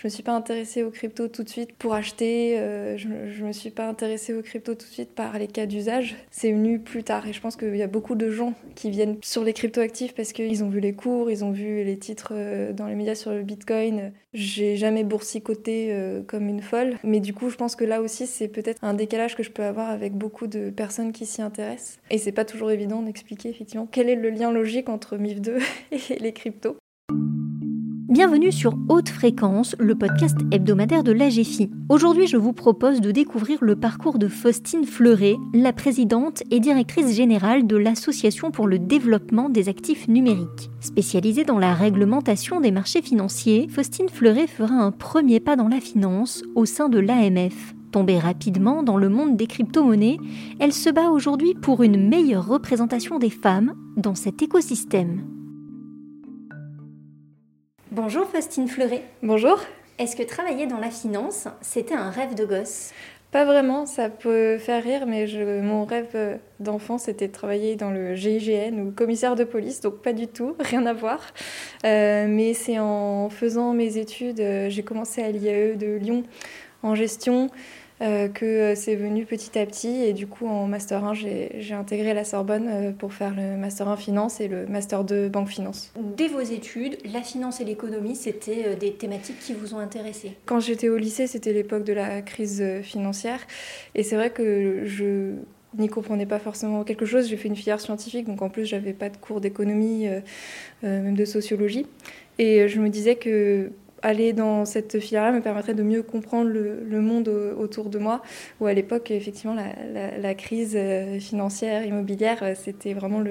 Je me suis pas intéressée aux cryptos tout de suite pour acheter. Euh, je, je me suis pas intéressée aux cryptos tout de suite par les cas d'usage. C'est venu plus tard et je pense qu'il y a beaucoup de gens qui viennent sur les cryptos actifs parce qu'ils ont vu les cours, ils ont vu les titres euh, dans les médias sur le Bitcoin. J'ai jamais boursicoté euh, comme une folle, mais du coup, je pense que là aussi, c'est peut-être un décalage que je peux avoir avec beaucoup de personnes qui s'y intéressent. Et c'est pas toujours évident d'expliquer effectivement quel est le lien logique entre MIF2 et les cryptos. Bienvenue sur Haute Fréquence, le podcast hebdomadaire de l'AGFI. Aujourd'hui, je vous propose de découvrir le parcours de Faustine Fleuret, la présidente et directrice générale de l'Association pour le développement des actifs numériques. Spécialisée dans la réglementation des marchés financiers, Faustine Fleuret fera un premier pas dans la finance au sein de l'AMF. Tombée rapidement dans le monde des crypto-monnaies, elle se bat aujourd'hui pour une meilleure représentation des femmes dans cet écosystème. Bonjour Faustine Fleuret. Bonjour. Est-ce que travailler dans la finance, c'était un rêve de gosse? Pas vraiment, ça peut faire rire, mais mon rêve d'enfant, c'était de travailler dans le GIGN ou commissaire de police, donc pas du tout, rien à voir. Euh, mais c'est en faisant mes études, euh, j'ai commencé à l'IAE de Lyon en gestion. Euh, que euh, c'est venu petit à petit. Et du coup, en Master 1, j'ai intégré la Sorbonne euh, pour faire le Master 1 Finance et le Master 2 Banque Finance. Dès vos études, la finance et l'économie, c'était des thématiques qui vous ont intéressé Quand j'étais au lycée, c'était l'époque de la crise financière. Et c'est vrai que je n'y comprenais pas forcément quelque chose. J'ai fait une filière scientifique, donc en plus, j'avais pas de cours d'économie, même de sociologie. Et je me disais que aller dans cette filière-là me permettrait de mieux comprendre le, monde autour de moi, où à l'époque, effectivement, la, crise euh, financière, immobilière, euh, c'était vraiment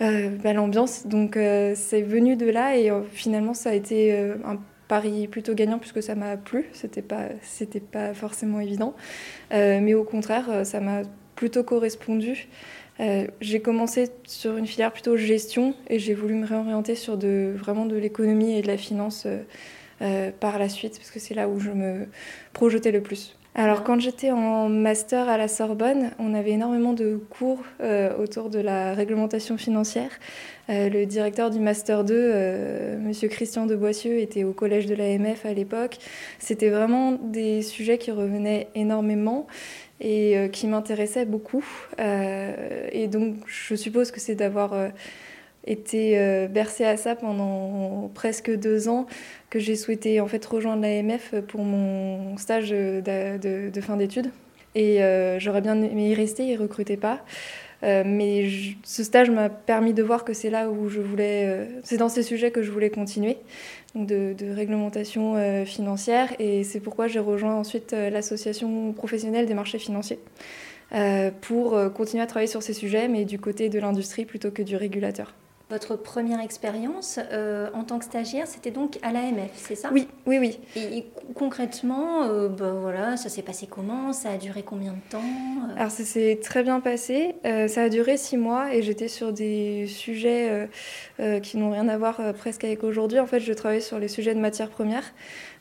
euh, bah, l'ambiance. Donc c'est venu de là et finalement, ça a été un pari plutôt gagnant puisque ça m'a plu. C'était pas, c'était pas forcément évident, mais au contraire, ça m'a plutôt correspondu. j'ai commencé sur une filière plutôt gestion et j'ai voulu me réorienter sur de, vraiment de l'économie et de la finance par la suite, parce que c'est là où je me projetais le plus. Alors quand j'étais en master à la Sorbonne, on avait énormément de cours euh, autour de la réglementation financière. Euh, le directeur du master 2, euh, monsieur Christian de Boissieu, était au collège de l'AMF à l'époque. C'était vraiment des sujets qui revenaient énormément et qui m'intéressaient beaucoup. et donc je suppose que c'est d'avoir été euh, bercée à ça pendant presque deux ans que j'ai souhaité en fait rejoindre l'AMF pour mon stage de, fin d'études. Et euh, j'aurais bien aimé y rester, ils ne recrutaient pas. Euh, mais ce stage m'a permis de voir que c'est là où je voulais, c'est dans ces sujets que je voulais continuer, donc de, de réglementation financière. Et c'est pourquoi j'ai rejoint ensuite l'association professionnelle des marchés financiers pour continuer à travailler sur ces sujets, mais du côté de l'industrie plutôt que du régulateur. Votre première expérience euh, en tant que stagiaire, c'était donc à l'AMF, c'est ça? Oui, oui, oui. Et, concrètement, euh, ben voilà, ça s'est passé comment? Ça a duré combien de temps? Euh Alors ça s'est très bien passé. ça a duré six mois et j'étais sur des sujets qui n'ont rien à voir presque avec aujourd'hui. En fait, je travaillais sur les sujets de matières premières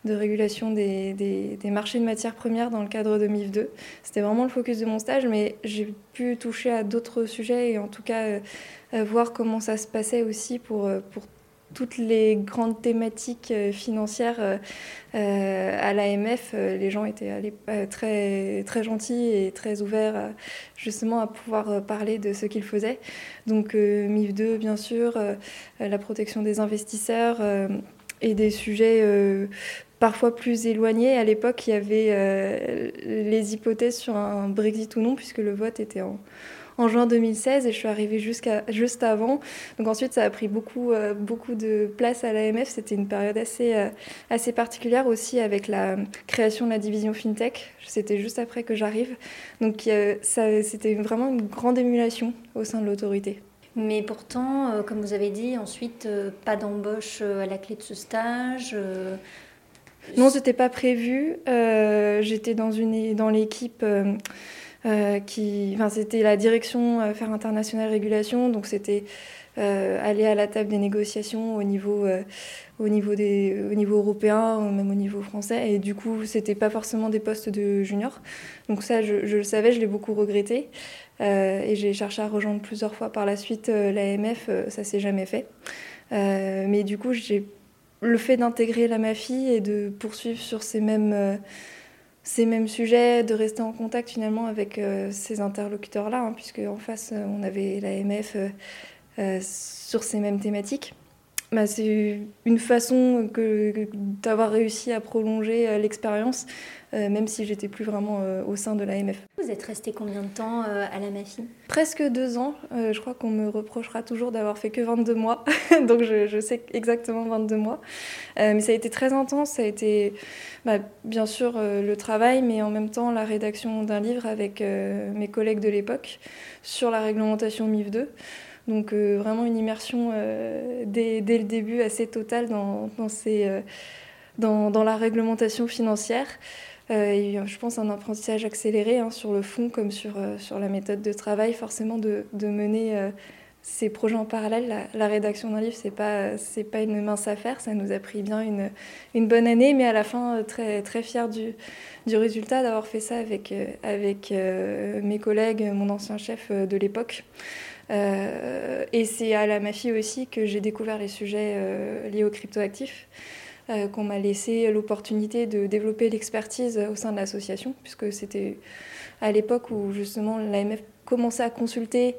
de régulation des, des, marchés de matières premières dans le cadre de MIF2. C'était vraiment le focus de mon stage, mais j'ai pu toucher à d'autres sujets et en tout cas euh, euh, voir comment ça se passait aussi pour, euh, pour toutes les grandes thématiques financières à l'AMF, les gens étaient très, très gentils et très ouverts justement à pouvoir parler de ce qu'ils faisaient. Donc MIF2, bien sûr, la protection des investisseurs et des sujets parfois plus éloignés. À l'époque, il y avait euh, les hypothèses sur un Brexit ou non, puisque le vote était en, juin 2016 et je suis arrivée juste avant. Donc ensuite, ça a pris beaucoup, euh, de place à l'AMF. C'était une période assez, euh, assez particulière aussi avec la création de la division FinTech. C'était juste après que j'arrive. Donc c'était vraiment une grande émulation au sein de l'autorité. Mais pourtant, comme vous avez dit, ensuite, pas d'embauche à la clé de ce stage. Non, c'était pas prévu. Euh, j'étais dans, l'équipe euh, euh, qui. Enfin, c'était la direction Affaires internationales régulation, donc c'était aller à la table des négociations au niveau, au, niveau des, au niveau européen, même au niveau français. Et du coup, c'était pas forcément des postes de junior. Donc, ça, je, je le savais, je l'ai beaucoup regretté. et j'ai cherché à rejoindre plusieurs fois par la suite l'AMF, ça s'est jamais fait. mais du coup, j'ai le fait d'intégrer la MAFI et de poursuivre sur ces mêmes, ces mêmes sujets, de rester en contact finalement avec ces interlocuteurs-là, hein, puisque en face, on avait l'AMF sur ces mêmes thématiques. Bah, c'est une façon que, d'avoir réussi à prolonger euh, l'expérience, euh, même si j'étais plus vraiment euh, au sein de l'AMF. Vous êtes resté combien de temps à la MAFI Presque deux ans. je crois qu'on me reprochera toujours d'avoir fait que 22 mois, donc je, sais exactement 22 mois. mais ça a été très intense, ça a été bah, bien sûr le travail, mais en même temps la rédaction d'un livre avec mes collègues de l'époque sur la réglementation MIF 2. Donc euh, vraiment une immersion euh, dès, le début assez totale dans, euh, la réglementation financière. Je pense un apprentissage accéléré hein, sur le fond comme sur, la méthode de travail, forcément de, mener ces projets en parallèle. La, rédaction d'un livre, ce n'est pas, pas une mince affaire, ça nous a pris bien une, bonne année, mais à la fin, très, très fière du, résultat d'avoir fait ça avec mes collègues, mon ancien chef de l'époque. Euh, et c'est à la MAFI aussi que j'ai découvert les sujets euh, liés aux cryptoactifs, euh, qu'on m'a laissé l'opportunité de développer l'expertise au sein de l'association, puisque c'était à l'époque où justement l'AMF commençait à consulter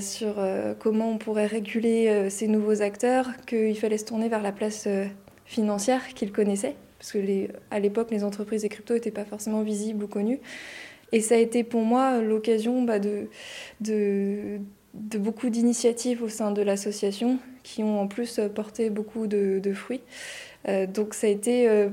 sur comment on pourrait réguler ces nouveaux acteurs, qu'il fallait se tourner vers la place financière qu'ils connaissaient, parce que à l'époque, les entreprises des cryptos n'étaient pas forcément visibles ou connues. Et ça a été pour moi l'occasion bah, de, de beaucoup d'initiatives au sein de l'association qui ont en plus porté beaucoup de, fruits. Euh, donc ça a été euh,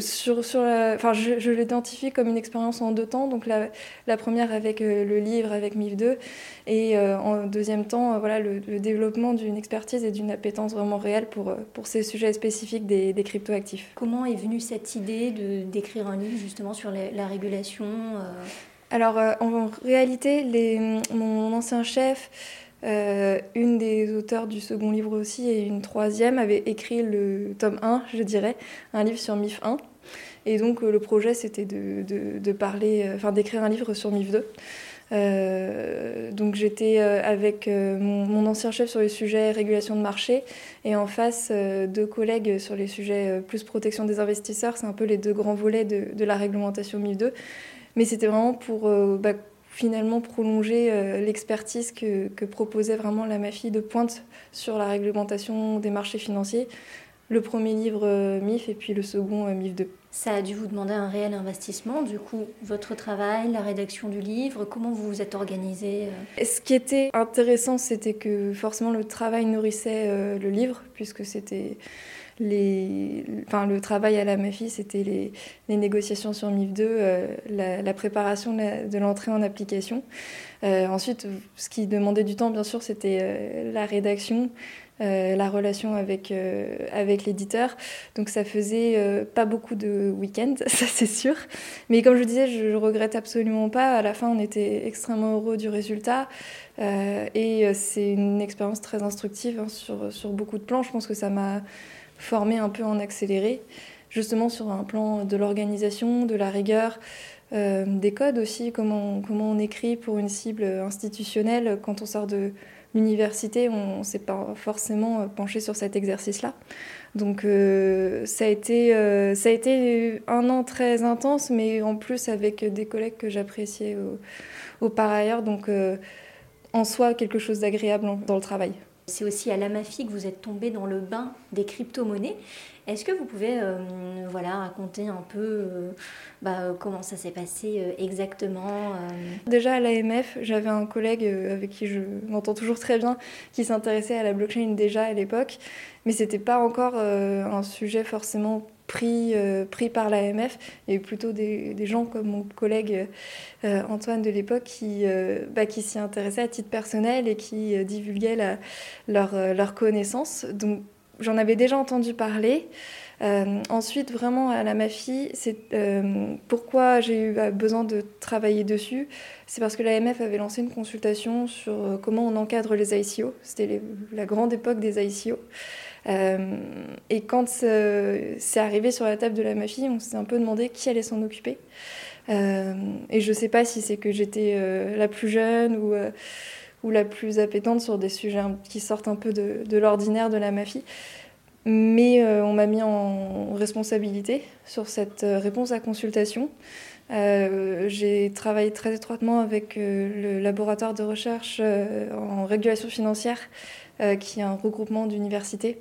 sur, sur enfin, je, l'identifie comme une expérience en deux temps. Donc la, la première avec euh, le livre, avec MIF 2, et en deuxième temps, voilà, le, développement d'une expertise et d'une appétence vraiment réelle pour, pour ces sujets spécifiques des, des cryptoactifs. Comment est venue cette idée d'écrire un livre justement sur la régulation alors, euh, en réalité, mon ancien chef, euh, une des auteurs du second livre aussi et une troisième avaient écrit le tome 1, je dirais, un livre sur MIF 1. Et donc, euh, le projet, c'était de, parler, enfin, d'écrire un livre sur MIF 2. donc j'étais avec mon, ancien chef sur les sujets régulation de marché et en face deux collègues sur les sujets plus protection des investisseurs. C'est un peu les deux grands volets de, de la réglementation MIF 2. Mais c'était vraiment pour euh, bah, finalement prolonger euh, l'expertise que, proposait vraiment la MAFI de pointe sur la réglementation des marchés financiers. Le premier livre euh, MIF et puis le second MIF 2. Ça a dû vous demander un réel investissement, du coup, votre travail, la rédaction du livre, comment vous vous êtes organisé Ce qui était intéressant, c'était que forcément le travail nourrissait le livre, puisque c'était le travail à la MAFI, c'était les, négociations sur MIF 2, euh, la, préparation de l'entrée en application. Euh, ensuite, ce qui demandait du temps, bien sûr, c'était euh, la rédaction, la relation avec, l'éditeur. Donc ça faisait pas beaucoup de week-ends, ça c'est sûr. Mais comme je disais, je, ne regrette absolument pas. À la fin, on était extrêmement heureux du résultat. et c'est une expérience très instructive hein, sur, sur beaucoup de plans. Je pense que ça m'a formé un peu en accéléré, justement sur un plan de l'organisation, de la rigueur, euh, des codes aussi, comment, comment on écrit pour une cible institutionnelle. Quand on sort de l'université, on ne s'est pas forcément penché sur cet exercice-là. Donc euh, ça, a été, euh, ça a été un an très intense, mais en plus avec des collègues que j'appréciais au, par ailleurs. Donc en soi, quelque chose d'agréable dans le travail. C'est aussi à l'AMAFI que vous êtes tombé dans le bain des crypto-monnaies. Est-ce que vous pouvez euh, voilà, raconter un peu euh, bah, comment ça s'est passé euh, exactement Déjà à l'AMF, j'avais un collègue avec qui je m'entends toujours très bien qui s'intéressait à la blockchain déjà à l'époque, mais ce n'était pas encore un sujet forcément pris, pris par l'AMF. Il y a plutôt des, gens comme mon collègue Antoine de l'époque qui, bah, qui s'y intéressaient à titre personnel et qui divulguaient la, leur, leur connaissance. Donc j'en avais déjà entendu parler. Euh, ensuite, vraiment à la MAFI, c'est euh, pourquoi j'ai eu euh, besoin de travailler dessus? C'est parce que l'AMF avait lancé une consultation sur comment on encadre les ICO. C'était la grande époque des ICO. Et quand c'est arrivé sur la table de la MAFI, on s'est un peu demandé qui allait s'en occuper. et je ne sais pas si c'est que j'étais la plus jeune ou la plus appétente sur des sujets qui sortent un peu de, l'ordinaire de la mafie. mais on m'a mis en responsabilité sur cette réponse à consultation. j'ai travaillé très étroitement avec le laboratoire de recherche en régulation financière, qui est un regroupement d'universités,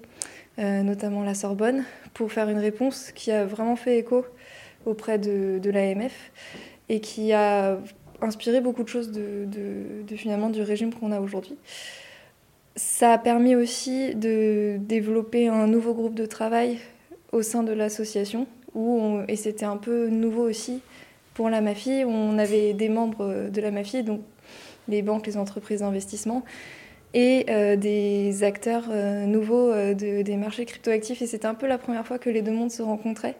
notamment la Sorbonne, pour faire une réponse qui a vraiment fait écho auprès de, l'AMF et qui a inspiré beaucoup de choses de, finalement du régime qu'on a aujourd'hui. Ça a permis aussi de développer un nouveau groupe de travail au sein de l'association, et c'était un peu nouveau aussi pour la MAFI, où on avait des membres de la MAFI, donc les banques, les entreprises d'investissement, et euh, des acteurs euh, nouveaux euh, des marchés cryptoactifs. Et c'était un peu la première fois que les deux mondes se rencontraient.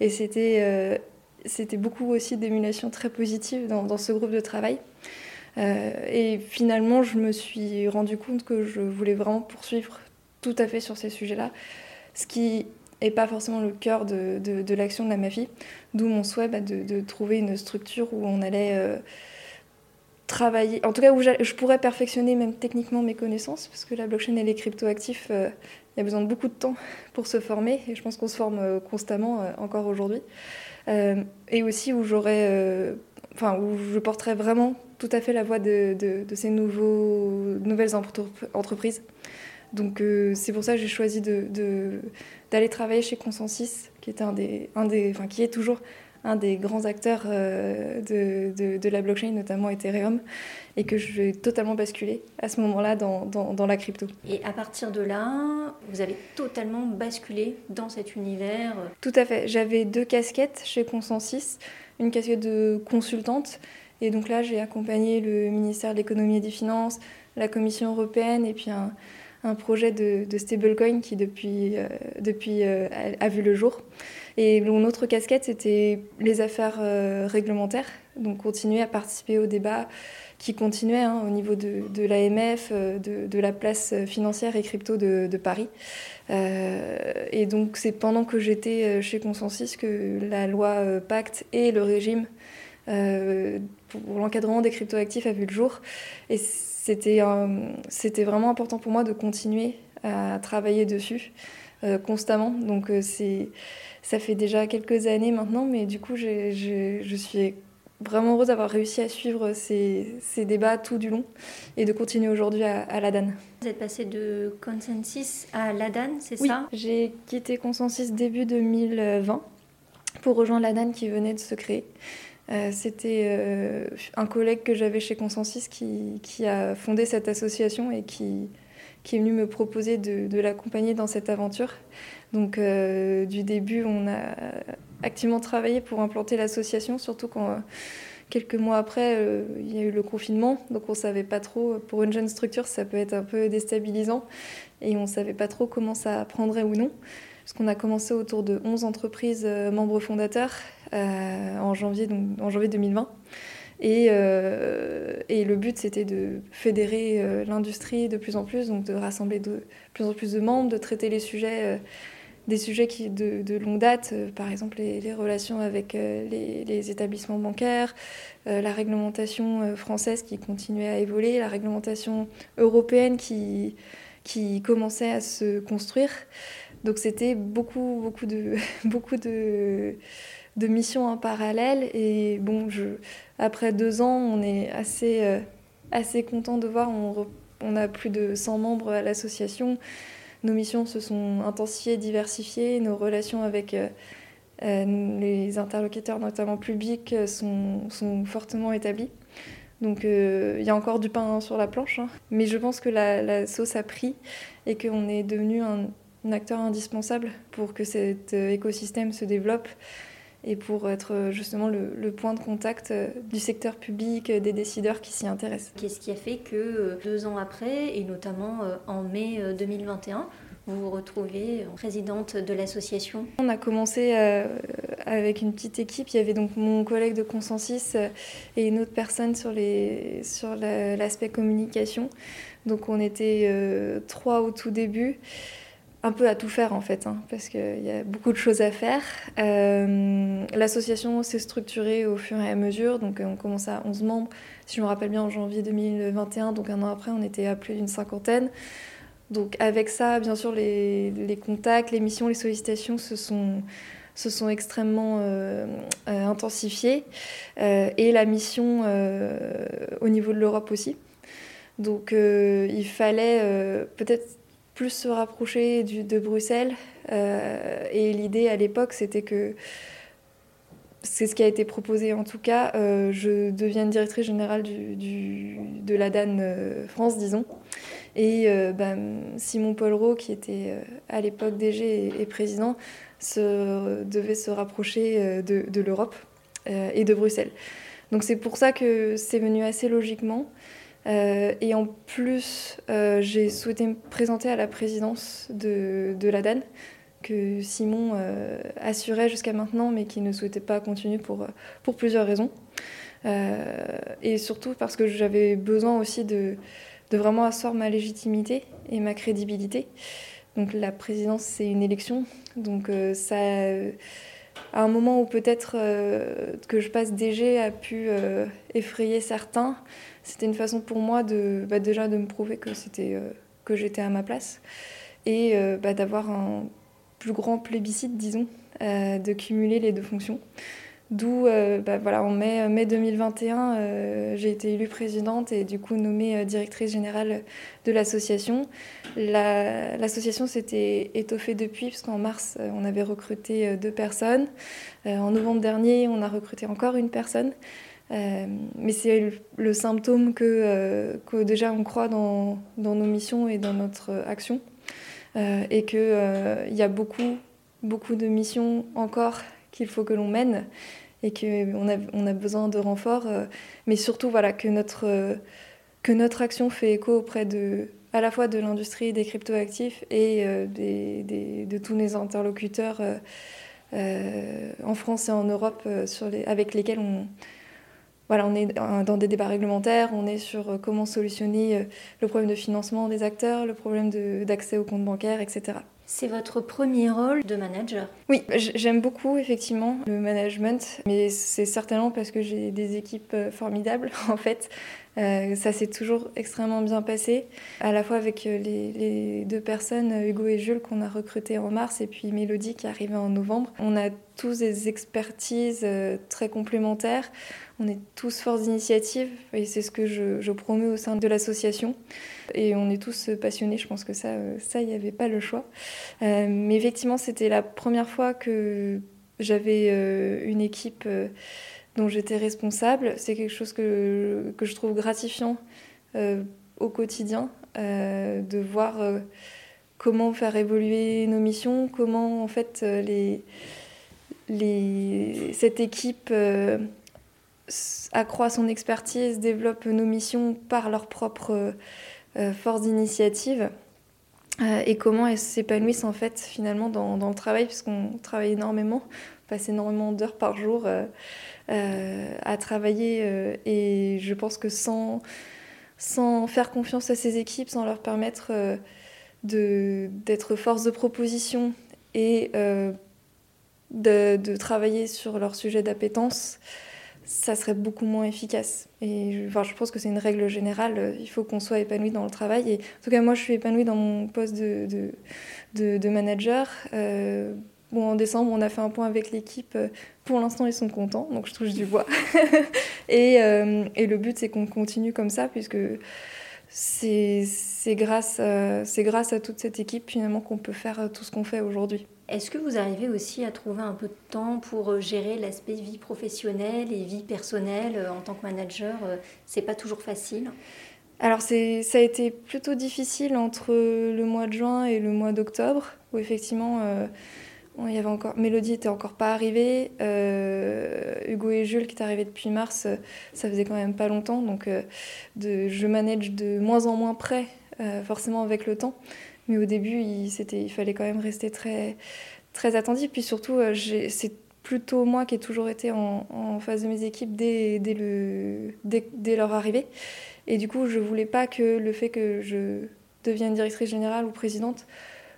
Et c'était c'était beaucoup aussi d'émulation très positive dans, ce groupe de travail. et finalement, je me suis rendu compte que je voulais vraiment poursuivre tout à fait sur ces sujets-là, ce qui n'est pas forcément le cœur de, de, l'action de la MAFI, d'où mon souhait bah, de, trouver une structure où on allait travailler, en tout cas où je pourrais perfectionner même techniquement mes connaissances, parce que la blockchain et les cryptoactifs, euh, il y a besoin de beaucoup de temps pour se former, et je pense qu'on se forme euh, constamment euh, encore aujourd'hui. et aussi où j'aurais, enfin où je porterais vraiment tout à fait la voix de, de, ces nouveaux, nouvelles entreprises. Donc c'est pour ça que j'ai choisi d'aller travailler chez Consensus, qui est un des, un des, enfin qui est toujours un des grands acteurs euh, de, de, la blockchain, notamment Ethereum, et que je vais totalement basculer à ce moment-là dans, dans, la crypto. Et à partir de là, vous avez totalement basculé dans cet univers Tout à fait. J'avais deux casquettes chez Consensus, une casquette de consultante, et donc là, j'ai accompagné le ministère de l'économie et des finances, la Commission européenne, et puis un, un projet de, de, stablecoin qui depuis, euh, depuis euh, a, vu le jour. Et mon autre casquette, c'était les affaires euh, réglementaires, donc continuer à participer au débat qui continuait hein, au niveau de, de l'AMF, de, de, la place financière et crypto de, Paris. et donc c'est pendant que j'étais chez Consensus que la loi Pacte et le régime pour l'encadrement des cryptoactifs a vu le jour. Et c'était vraiment important pour moi de continuer à travailler dessus euh, constamment. Donc euh, c'est ça fait déjà quelques années maintenant, mais du coup je suis vraiment heureuse d'avoir réussi à suivre ces, ces, débats tout du long et de continuer aujourd'hui à, à l'ADAN. Vous êtes passé de Consensus à l'ADAN, c'est oui, ça? J'ai quitté Consensus début 2020 pour rejoindre l'ADAN qui venait de se créer. Euh, c'était euh, un collègue que j'avais chez Consensus qui, a fondé cette association et qui, est venu me proposer de, l'accompagner dans cette aventure. Donc euh, du début, on a activement travaillé pour implanter l'association, surtout quand quelques mois après, il y a eu le confinement. Donc on ne savait pas trop, pour une jeune structure, ça peut être un peu déstabilisant et on ne savait pas trop comment ça prendrait ou non. Parce qu'on a commencé autour de 11 entreprises membres fondateurs en, janvier, donc, en janvier 2020. Et, euh, et, le but, c'était de fédérer euh, l'industrie de plus en plus, donc de rassembler de plus en plus de membres, de traiter les sujets, des sujets qui, de, de longue date, par exemple les, relations avec les, les, établissements bancaires, la réglementation française qui continuait à évoluer, la réglementation européenne qui, qui commençait à se construire. Donc c'était beaucoup, beaucoup de, beaucoup de de missions en parallèle. Et bon, après deux ans, on est assez, euh, content de voir. On, a plus de 100 membres à l'association. Nos missions se sont intensifiées, diversifiées. Nos relations avec euh, euh, les interlocuteurs, notamment publics, sont, fortement établies. Donc il y a encore du pain sur la planche, hein. mais je pense que la, sauce a pris et qu'on est devenu un, acteur indispensable pour que cet écosystème se développe et pour être euh, justement le, point de contact euh, du secteur public, euh, des décideurs qui s'y intéressent. Qu'est-ce qui a fait que deux ans après, et notamment en mai 2021, vous vous retrouvez présidente de l'association? On a commencé avec une petite équipe. Il y avait donc mon collègue de Consensus et une autre personne sur, les, sur l'aspect communication. Donc on était trois au tout début un peu à tout faire en fait, hein, parce qu'il y a beaucoup de choses à faire. Euh, l'association s'est structurée au fur et à mesure, donc euh, on commence à 11 membres, si je me rappelle bien en janvier 2021, donc un an après on était à plus d'une cinquantaine. Donc avec ça, bien sûr, les, contacts, les missions, les sollicitations se sont, se sont extrêmement euh, intensifiées. Et la mission au niveau de l'Europe aussi. Donc il fallait peut-être plus se rapprocher de Bruxelles. et l'idée à l'époque, c'était que c'est ce qui a été proposé en tout cas. je deviens directrice générale de la DAN France, disons. Et bah, Simon Paul qui était à l'époque DG et, président, devait se rapprocher euh, de, l'Europe euh, et de Bruxelles. Donc c'est pour ça que c'est venu assez logiquement. Euh, et en plus, j'ai souhaité me présenter à la présidence de, de la DAN, que Simon assurait jusqu'à maintenant, mais qui ne souhaitait pas continuer pour, plusieurs raisons. et surtout parce que j'avais besoin aussi de, vraiment asseoir ma légitimité et ma crédibilité. Donc la présidence, c'est une élection. Donc euh, ça, à un moment où peut-être euh, que je passe DG a pu euh, effrayer certains, c'était une façon pour moi de bah, déjà de me prouver que c'était que j'étais à ma place et bah, d'avoir un plus grand plébiscite, disons, de cumuler les deux fonctions. D'où, euh, bah, en mai, mai 2021, euh, j'ai été élue présidente et du coup nommée euh, directrice générale de l'association. L'association s'était étoffée depuis, puisqu'en mars, euh, on avait recruté deux personnes. en novembre dernier, on a recruté encore une personne. mais c'est le, symptôme que, déjà on croit dans, dans, nos missions et dans notre action. et qu'il y a beaucoup, beaucoup de missions encore qu'il faut que l'on mène et qu'on a, on a besoin de renforts, euh, mais surtout voilà, que, notre, euh, que notre action fait écho auprès de, à la fois de l'industrie des cryptoactifs et euh, des, des, de tous nos interlocuteurs en France et en Europe sur les, avec lesquels on, voilà, on est dans des débats réglementaires, on est sur comment solutionner le problème de financement des acteurs, le problème d'accès aux comptes bancaires, etc. C'est votre premier rôle de manager? Oui, j'aime beaucoup effectivement le management, mais c'est certainement parce que j'ai des équipes euh, formidables en fait. Euh, ça s'est toujours extrêmement bien passé, à la fois avec euh, les, deux personnes, Hugo et Jules, qu'on a recrutés en mars, et puis Mélodie qui est arrivée en novembre. On a tous des expertises très complémentaires. On est tous force d'initiative et c'est ce que je, je au sein de l'association. Et on est tous passionnés, je pense que ça, euh, ça, il n'y avait pas le choix. Euh, mais effectivement, c'était la première fois que j'avais euh, une équipe dont j'étais responsable. C'est quelque chose que, que je trouve gratifiant au quotidien, de voir comment faire évoluer nos missions, comment en fait cette équipe accroît son expertise, développe nos missions par leur propre euh, force d'initiative euh, et comment elles s'épanouissent en fait finalement dans, dans le travail puisqu'on travaille énormément, on passe énormément d'heures par jour euh, à travailler et je pense que sans, sans faire confiance à ces équipes, sans leur permettre d'être force de proposition et de, travailler sur leur sujet d'appétence, ça serait beaucoup moins efficace. Et je, enfin, je pense que c'est une règle générale, il faut qu'on soit épanoui dans le travail. Et en tout cas, moi, je suis épanouie dans mon poste de, de, manager. Euh, bon, en décembre, on a fait un point avec l'équipe. Pour l'instant, ils sont contents, donc je touche du bois. et, euh, et, le but, c'est qu'on continue comme ça, puisque c'est grâce, grâce à toute cette équipe, finalement, qu'on peut faire tout ce qu'on fait aujourd'hui. Est-ce que vous arrivez aussi à trouver un peu de temps pour euh, gérer l'aspect vie professionnelle et vie personnelle euh, en tant que manager euh, C'est pas toujours facile? Alors ça a été plutôt difficile entre le mois de juin et le mois d'octobre, où effectivement, il y avait encore, Mélodie était encore pas arrivée, Hugo et Jules qui est arrivé depuis mars, ça faisait quand même pas longtemps, donc de, je manage de moins en moins près, forcément avec le temps. Mais au début, il, fallait quand même rester très, très attentif. Puis surtout, euh, c'est plutôt moi qui ai toujours été en, en face de mes équipes dès, dès, dès, leur arrivée. Et du coup, je voulais pas que le fait que je devienne directrice générale ou présidente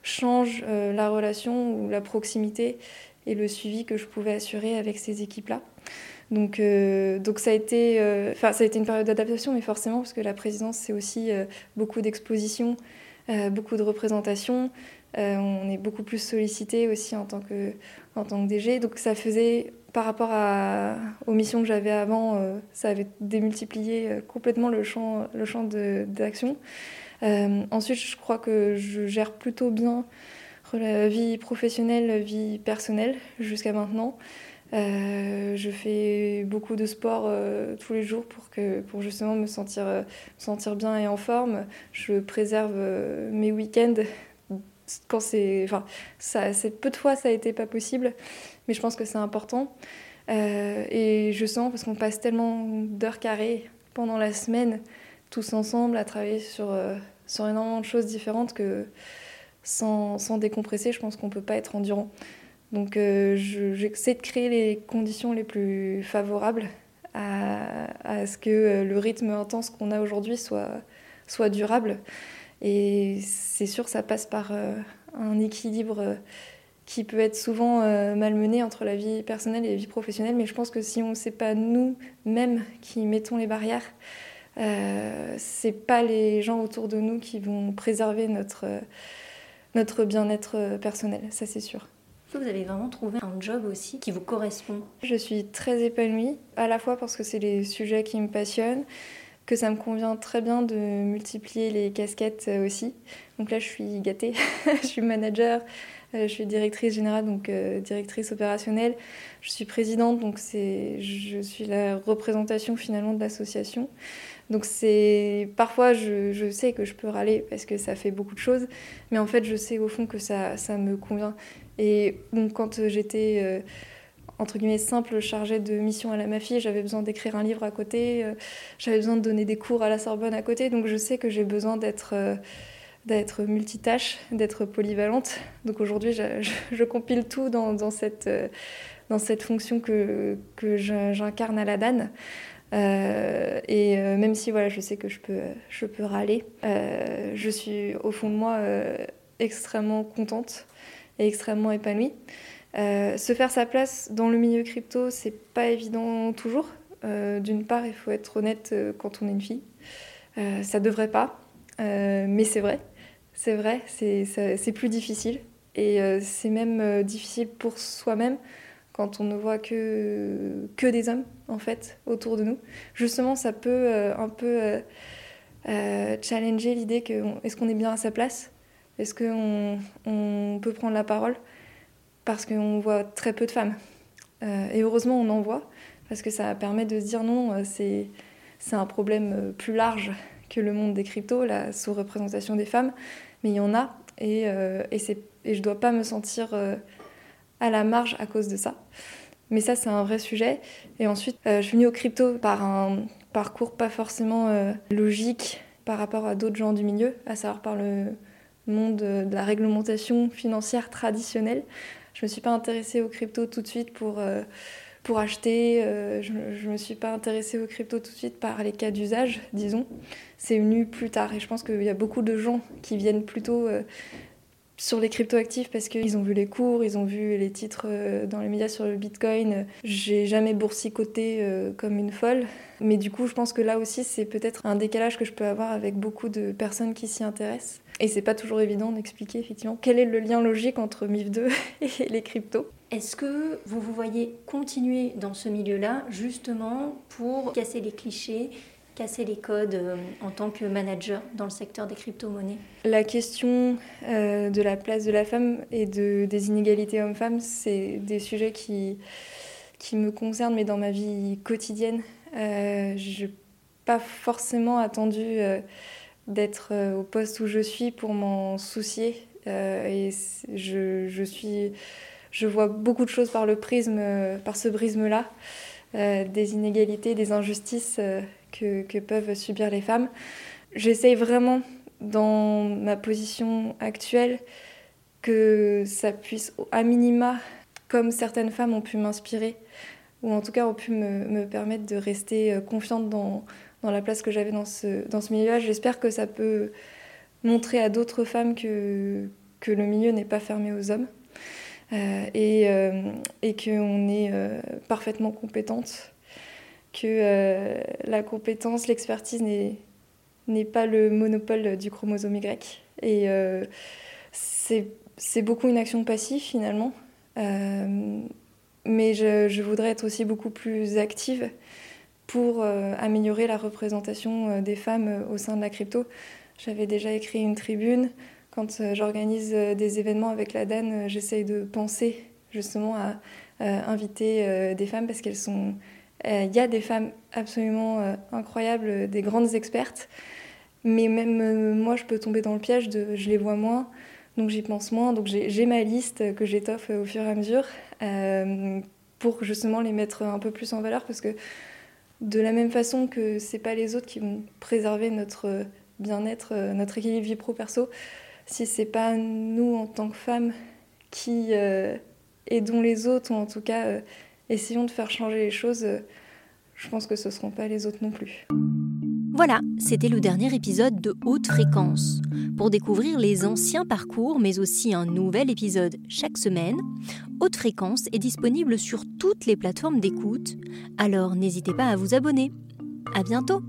change euh, la relation ou la proximité et le suivi que je pouvais assurer avec ces équipes-là. Donc, euh, donc ça, a été, ça a été une période d'adaptation, mais forcément, parce que la présidence, c'est aussi beaucoup d'expositions beaucoup de représentation. on est beaucoup plus sollicité aussi en tant que, en tant que DG. Donc ça faisait, par rapport aux missions que j'avais avant, ça avait démultiplié complètement le champ, le champ d'action. Ensuite, je crois que je gère plutôt bien la vie professionnelle, vie personnelle jusqu'à maintenant. Euh, je fais beaucoup de sport euh, tous les jours pour, que, pour justement me sentir, euh, sentir bien et en forme. Je préserve mes week-ends. Quand c'est, enfin, peu de fois ça a été pas possible, mais je pense que c'est important. et je sens parce qu'on passe tellement d'heures carrées pendant la semaine tous ensemble à travailler sur, sur énormément de choses différentes que sans, sans décompresser, je pense qu'on peut pas être endurant. Donc euh, j'essaie de créer les conditions les plus favorables à, ce que euh, le rythme intense qu'on a aujourd'hui soit, soit durable. Et c'est sûr, ça passe par euh, un équilibre qui peut être souvent malmené entre la vie personnelle et la vie professionnelle. Mais je pense que si on ne sait pas nous-mêmes qui mettons les barrières, euh, c'est pas les gens autour de nous qui vont préserver notre, notre bien-être personnel, ça c'est sûr vous avez vraiment trouvé un job aussi qui vous correspond? Je suis très épanouie, à la fois parce que c'est les sujets qui me passionnent, que ça me convient très bien de multiplier les casquettes euh, aussi. Donc là, je suis gâtée, je suis manager, euh, je suis directrice générale, donc euh, directrice opérationnelle. Je suis présidente, donc je suis la représentation finalement de l'association. Donc c'est parfois je, sais que je peux râler parce que ça fait beaucoup de choses, mais en fait je sais au fond que ça, ça me convient. Et donc, quand j'étais euh, entre guillemets simple chargée de mission à la MAFI, j'avais besoin d'écrire un livre à côté, euh, j'avais besoin de donner des cours à la Sorbonne à côté, donc je sais que j'ai besoin d'être euh, d'être multitâche, d'être polyvalente. Donc aujourd'hui, je, compile tout dans, dans cette, dans cette fonction que, que j'incarne à la DAN. Euh, et même si voilà, je sais que je peux, je peux râler, euh, je suis au fond de moi extrêmement contente extrêmement épanouie. Euh, se faire sa place dans le milieu crypto, c'est pas évident toujours. Euh, d'une part, il faut être honnête euh, quand on est une fille. ça devrait pas, mais c'est vrai. C'est vrai, c'est plus difficile. Et c'est même difficile pour soi-même quand on ne voit que, que des hommes, en fait, autour de nous. Justement, ça peut un peu challenger l'idée que est-ce qu'on est bien à sa place? Est-ce qu'on on peut prendre la parole? Parce qu'on voit très peu de femmes. Euh, et heureusement, on en voit, parce que ça permet de se dire non, euh, c'est, un problème euh, plus large que le monde des cryptos, la sous-représentation des femmes. Mais il y en a, et, et, c'est, et je ne dois pas me sentir à la marge à cause de ça. Mais ça, c'est un vrai sujet. Et ensuite, je suis venue au crypto par un parcours pas forcément logique par rapport à d'autres gens du milieu, à savoir par le monde de la réglementation financière traditionnelle. Je ne me suis pas intéressée aux cryptos tout de suite pour, euh, pour acheter. Euh, je ne me suis pas intéressée aux cryptos tout de suite par les cas d'usage, disons. C'est venu plus tard. Et je pense qu'il y a beaucoup de gens qui viennent plutôt euh, sur les cryptoactifs parce qu'ils ont vu les cours, ils ont vu les titres dans les médias sur le Bitcoin. J'ai jamais boursicoté comme une folle. Mais du coup, je pense que là aussi, c'est peut-être un décalage que je peux avoir avec beaucoup de personnes qui s'y intéressent. Et c'est pas toujours évident d'expliquer effectivement quel est le lien logique entre MIF2 et les cryptos. Est-ce que vous vous voyez continuer dans ce milieu-là justement pour casser les clichés, casser les codes euh, en tant que manager dans le secteur des crypto-monnaies La question euh, de la place de la femme et de, des inégalités hommes-femmes, c'est des sujets qui, qui me concernent, mais dans ma vie quotidienne. Euh, je n'ai pas forcément attendu d'être au poste où je suis pour m'en soucier. et je, je, suis, je vois beaucoup de choses par, le prisme, par ce prisme-là, des inégalités, des injustices que, peuvent subir les femmes. J'essaye vraiment, dans ma position actuelle, que ça puisse, à minima, comme certaines femmes ont pu m'inspirer, ou en tout cas ont pu me, me permettre de rester euh, confiante dans, la place que j'avais dans ce, dans ce milieu-là. J'espère que ça peut montrer à d'autres femmes que, que le milieu n'est pas fermé aux hommes euh, et, euh, et qu'on est parfaitement compétente, que la compétence, l'expertise n'est pas le monopole du chromosome Y. Et c'est beaucoup une action passive finalement. mais je, je, voudrais être aussi beaucoup plus active pour améliorer la représentation des femmes au sein de la crypto. J'avais déjà écrit une tribune. Quand j'organise des événements avec la DAN, j'essaye de penser justement à inviter des femmes parce qu'elles sont il euh, y a des femmes absolument euh, incroyables, des grandes expertes, mais même euh, moi, je peux tomber dans le piège de je les vois moins, donc j'y pense moins. Donc j'ai ma liste que j'étoffe au fur et à mesure pour justement les mettre un peu plus en valeur parce que de la même façon que c'est pas les autres qui vont préserver notre bien-être, notre équilibre vie pro-perso, si c'est pas nous en tant que femmes qui aidons les autres ou en tout cas essayons de faire changer les choses. Euh, je pense que ce ne seront pas les autres non plus. Voilà, c'était le dernier épisode de Haute Fréquence. Pour découvrir les anciens parcours, mais aussi un nouvel épisode chaque semaine, Haute Fréquence est disponible sur toutes les plateformes d'écoute, alors n'hésitez pas à vous abonner. À bientôt!